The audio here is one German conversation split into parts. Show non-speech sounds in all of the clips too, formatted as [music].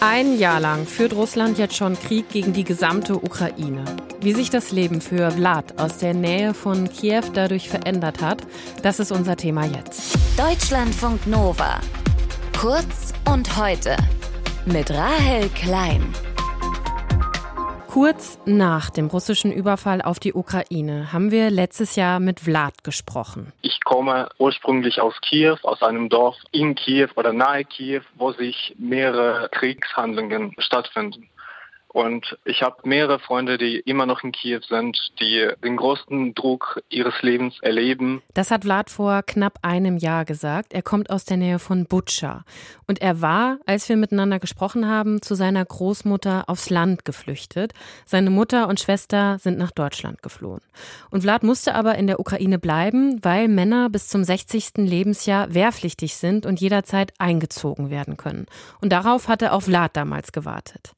Ein Jahr lang führt Russland jetzt schon Krieg gegen die gesamte Ukraine. Wie sich das Leben für Vlad aus der Nähe von Kiew dadurch verändert hat, das ist unser Thema jetzt. Deutschlandfunk Nova. Kurz und heute. Mit Rahel Klein. Kurz nach dem russischen Überfall auf die Ukraine haben wir letztes Jahr mit Vlad gesprochen. Ich komme ursprünglich aus Kiew, aus einem Dorf in Kiew oder nahe Kiew, wo sich mehrere Kriegshandlungen stattfinden. Und ich habe mehrere Freunde, die immer noch in Kiew sind, die den größten Druck ihres Lebens erleben. Das hat Vlad vor knapp einem Jahr gesagt. Er kommt aus der Nähe von Butscha. Und er war, als wir miteinander gesprochen haben, zu seiner Großmutter aufs Land geflüchtet. Seine Mutter und Schwester sind nach Deutschland geflohen. Und Vlad musste aber in der Ukraine bleiben, weil Männer bis zum 60. Lebensjahr wehrpflichtig sind und jederzeit eingezogen werden können. Und darauf hatte auch Vlad damals gewartet.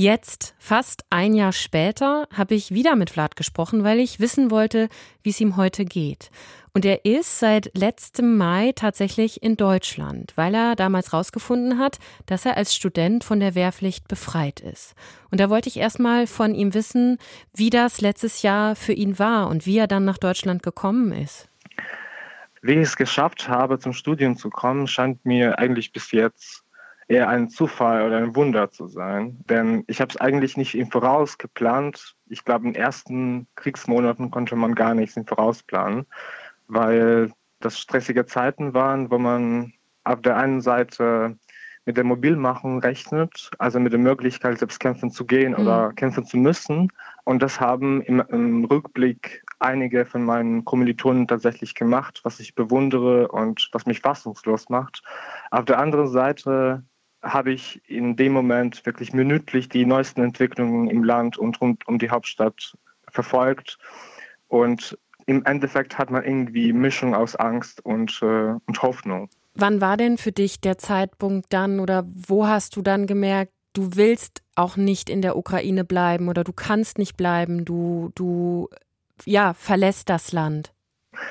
Jetzt, fast ein Jahr später, habe ich wieder mit Vlad gesprochen, weil ich wissen wollte, wie es ihm heute geht. Und er ist seit letztem Mai tatsächlich in Deutschland, weil er damals herausgefunden hat, dass er als Student von der Wehrpflicht befreit ist. Und da wollte ich erstmal von ihm wissen, wie das letztes Jahr für ihn war und wie er dann nach Deutschland gekommen ist. Wie ich es geschafft habe, zum Studium zu kommen, scheint mir eigentlich bis jetzt eher ein Zufall oder ein Wunder zu sein. Denn ich habe es eigentlich nicht im Voraus geplant. Ich glaube, in den ersten Kriegsmonaten konnte man gar nichts im Voraus planen, weil das stressige Zeiten waren, wo man auf der einen Seite mit der Mobilmachung rechnet, also mit der Möglichkeit, selbst kämpfen zu gehen mhm. oder kämpfen zu müssen. Und das haben im, im, Rückblick einige von meinen Kommilitonen tatsächlich gemacht, was ich bewundere und was mich fassungslos macht. Auf der anderen Seite habe ich in dem Moment wirklich minütlich die neuesten Entwicklungen im Land und rund um die Hauptstadt verfolgt. Und im Endeffekt hat man irgendwie Mischung aus Angst und, äh, und Hoffnung. Wann war denn für dich der Zeitpunkt dann oder wo hast du dann gemerkt, du willst auch nicht in der Ukraine bleiben oder du kannst nicht bleiben, du, du ja, verlässt das Land?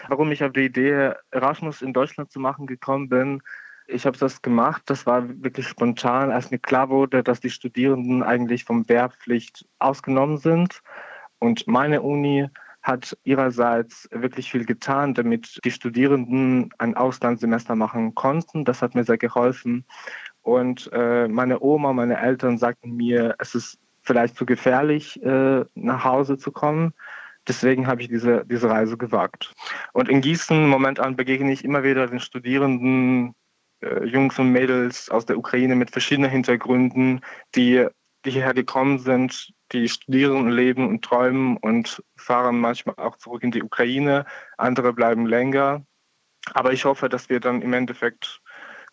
Warum ich auf die Idee, Erasmus in Deutschland zu machen gekommen bin, ich habe das gemacht. Das war wirklich spontan, als mir klar wurde, dass die Studierenden eigentlich vom Wehrpflicht ausgenommen sind. Und meine Uni hat ihrerseits wirklich viel getan, damit die Studierenden ein Auslandssemester machen konnten. Das hat mir sehr geholfen. Und äh, meine Oma, meine Eltern sagten mir, es ist vielleicht zu gefährlich, äh, nach Hause zu kommen. Deswegen habe ich diese, diese Reise gewagt. Und in Gießen momentan begegne ich immer wieder den Studierenden, Jungs und Mädels aus der Ukraine mit verschiedenen Hintergründen, die, die hierher gekommen sind, die studieren und leben und träumen und fahren manchmal auch zurück in die Ukraine. Andere bleiben länger. Aber ich hoffe, dass wir dann im Endeffekt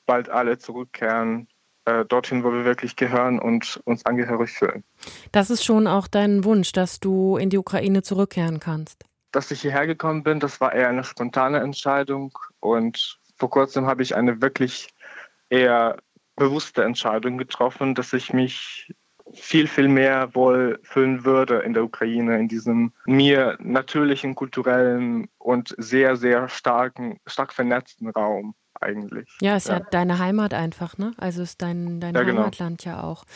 bald alle zurückkehren äh, dorthin, wo wir wirklich gehören und uns angehörig fühlen. Das ist schon auch dein Wunsch, dass du in die Ukraine zurückkehren kannst. Dass ich hierher gekommen bin, das war eher eine spontane Entscheidung und vor kurzem habe ich eine wirklich eher bewusste Entscheidung getroffen, dass ich mich viel, viel mehr wohl fühlen würde in der Ukraine, in diesem mir natürlichen, kulturellen und sehr, sehr starken, stark vernetzten Raum eigentlich. Ja, ist ja, ja deine Heimat einfach, ne? Also ist dein, dein ja, genau. Heimatland ja auch.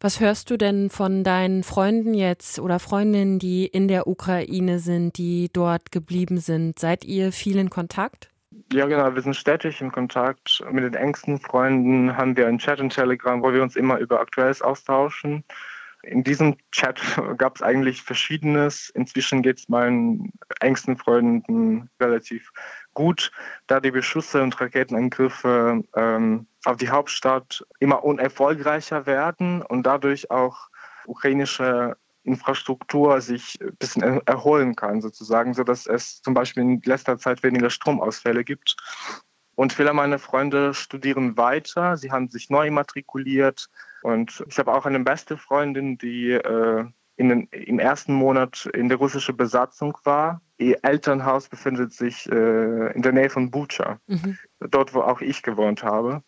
Was hörst du denn von deinen Freunden jetzt oder Freundinnen, die in der Ukraine sind, die dort geblieben sind? Seid ihr viel in Kontakt? Ja, genau. Wir sind stetig in Kontakt. Mit den engsten Freunden haben wir einen Chat in Telegram, wo wir uns immer über Aktuelles austauschen. In diesem Chat [laughs] gab es eigentlich Verschiedenes. Inzwischen geht es meinen engsten Freunden relativ gut, da die Beschüsse und Raketenangriffe ähm, auf die Hauptstadt immer unerfolgreicher werden und dadurch auch ukrainische Infrastruktur sich ein bisschen erholen kann, sozusagen, sodass es zum Beispiel in letzter Zeit weniger Stromausfälle gibt. Und viele meiner Freunde studieren weiter, sie haben sich neu immatrikuliert. Und ich habe auch eine beste Freundin, die äh, in den, im ersten Monat in der russischen Besatzung war. Ihr Elternhaus befindet sich äh, in der Nähe von Bucha, mhm. dort, wo auch ich gewohnt habe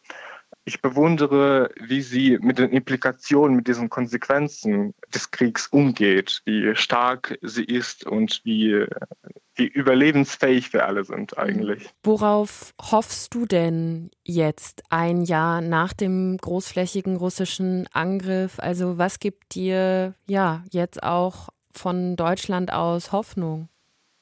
ich bewundere, wie sie mit den Implikationen, mit diesen Konsequenzen des Kriegs umgeht, wie stark sie ist und wie, wie überlebensfähig wir alle sind eigentlich. Worauf hoffst du denn jetzt ein Jahr nach dem großflächigen russischen Angriff? Also was gibt dir ja jetzt auch von Deutschland aus Hoffnung?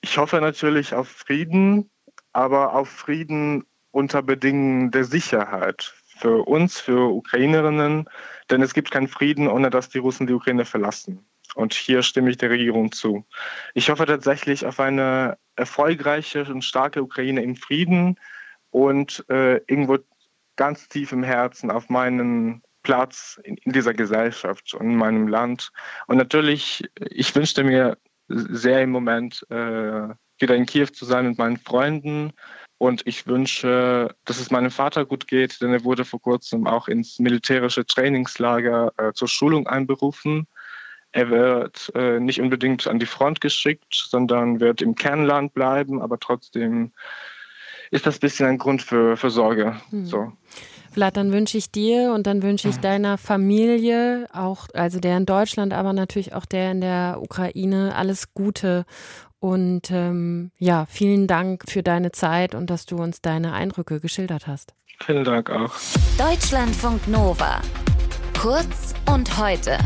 Ich hoffe natürlich auf Frieden, aber auf Frieden unter Bedingungen der Sicherheit für uns, für Ukrainerinnen, denn es gibt keinen Frieden, ohne dass die Russen die Ukraine verlassen. Und hier stimme ich der Regierung zu. Ich hoffe tatsächlich auf eine erfolgreiche und starke Ukraine in Frieden und äh, irgendwo ganz tief im Herzen auf meinen Platz in, in, dieser Gesellschaft und in meinem Land. Und natürlich, ich wünschte mir sehr im Moment, äh, wieder in Kiew zu sein mit meinen Freunden. Und ich wünsche, dass es meinem Vater gut geht, denn er wurde vor kurzem auch ins militärische Trainingslager äh, zur Schulung einberufen. Er wird äh, nicht unbedingt an die Front geschickt, sondern wird im Kernland bleiben, aber trotzdem ist das ein bisschen ein Grund für, für Sorge. Hm. So. Vlad, dann wünsche ich dir und dann wünsche ich deiner Familie, auch, also der in Deutschland, aber natürlich auch der in der Ukraine, alles Gute. Und ähm, ja, vielen Dank für deine Zeit und dass du uns deine Eindrücke geschildert hast. Vielen Dank auch. Deutschlandfunk Nova. Kurz und heute.